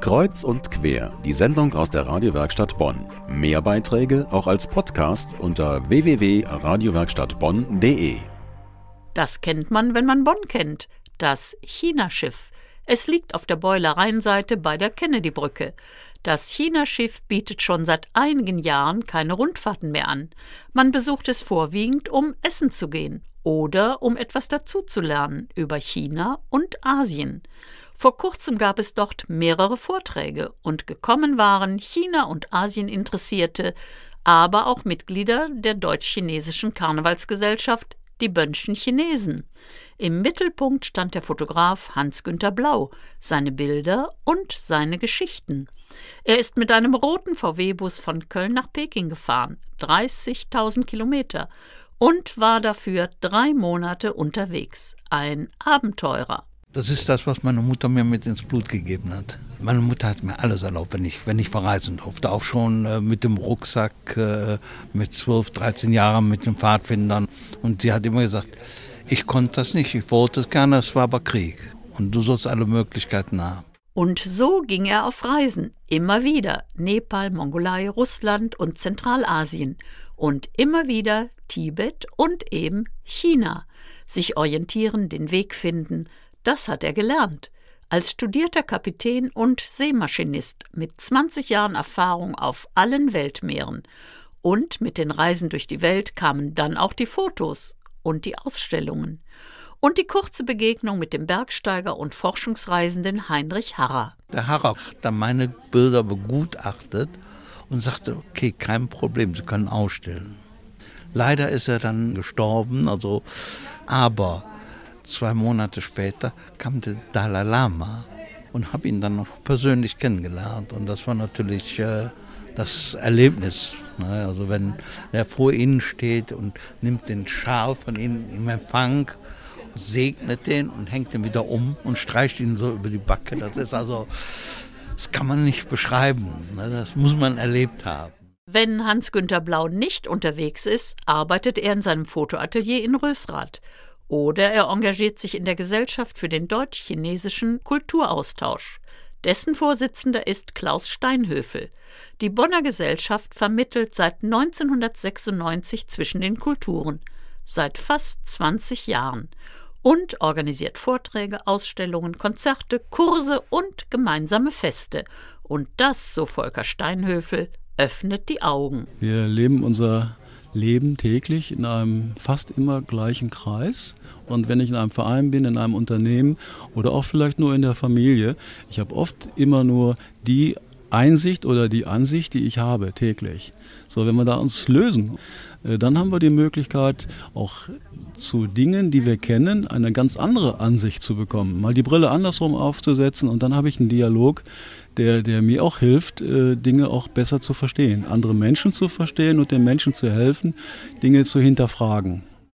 Kreuz und quer, die Sendung aus der Radiowerkstatt Bonn. Mehr Beiträge auch als Podcast unter www.radiowerkstattbonn.de. Das kennt man, wenn man Bonn kennt. Das China-Schiff. Es liegt auf der Boiler-Rheinseite bei der Kennedy-Brücke. Das China-Schiff bietet schon seit einigen Jahren keine Rundfahrten mehr an. Man besucht es vorwiegend, um essen zu gehen oder um etwas dazuzulernen über China und Asien. Vor kurzem gab es dort mehrere Vorträge und gekommen waren China- und Asieninteressierte, aber auch Mitglieder der deutsch-chinesischen Karnevalsgesellschaft, die Bönschen Chinesen. Im Mittelpunkt stand der Fotograf Hans-Günter Blau, seine Bilder und seine Geschichten. Er ist mit einem roten VW-Bus von Köln nach Peking gefahren, 30.000 Kilometer, und war dafür drei Monate unterwegs. Ein Abenteurer. Das ist das, was meine Mutter mir mit ins Blut gegeben hat. Meine Mutter hat mir alles erlaubt, wenn ich, wenn ich verreisen durfte. Auch schon äh, mit dem Rucksack, äh, mit 12, 13 Jahren, mit den Pfadfindern. Und sie hat immer gesagt, ich konnte das nicht, ich wollte es gerne, es war aber Krieg. Und du sollst alle Möglichkeiten haben. Und so ging er auf Reisen, immer wieder Nepal, Mongolei, Russland und Zentralasien und immer wieder Tibet und eben China. Sich orientieren, den Weg finden, das hat er gelernt. Als studierter Kapitän und Seemaschinist mit 20 Jahren Erfahrung auf allen Weltmeeren. Und mit den Reisen durch die Welt kamen dann auch die Fotos und die Ausstellungen. Und die kurze Begegnung mit dem Bergsteiger und Forschungsreisenden Heinrich Harrer. Der Harrer hat dann meine Bilder begutachtet und sagte, okay, kein Problem, Sie können ausstellen. Leider ist er dann gestorben, also aber zwei Monate später kam der Dalai Lama und habe ihn dann noch persönlich kennengelernt. Und das war natürlich äh, das Erlebnis. Ne? Also wenn er vor Ihnen steht und nimmt den Schal von Ihnen im Empfang, segnet den und hängt ihn wieder um und streicht ihn so über die Backe. Das ist also, das kann man nicht beschreiben. Ne? Das muss man erlebt haben. Wenn Hans-Günter Blau nicht unterwegs ist, arbeitet er in seinem Fotoatelier in Rösrath oder er engagiert sich in der Gesellschaft für den deutsch-chinesischen Kulturaustausch. Dessen Vorsitzender ist Klaus Steinhöfel. Die Bonner Gesellschaft vermittelt seit 1996 zwischen den Kulturen, seit fast 20 Jahren, und organisiert Vorträge, Ausstellungen, Konzerte, Kurse und gemeinsame Feste. Und das, so Volker Steinhöfel, öffnet die Augen. Wir leben unser leben täglich in einem fast immer gleichen Kreis. Und wenn ich in einem Verein bin, in einem Unternehmen oder auch vielleicht nur in der Familie, ich habe oft immer nur die Einsicht oder die Ansicht, die ich habe täglich. So, wenn wir da uns lösen, äh, dann haben wir die Möglichkeit, auch zu Dingen, die wir kennen, eine ganz andere Ansicht zu bekommen. Mal die Brille andersrum aufzusetzen und dann habe ich einen Dialog, der, der mir auch hilft, äh, Dinge auch besser zu verstehen, andere Menschen zu verstehen und den Menschen zu helfen, Dinge zu hinterfragen.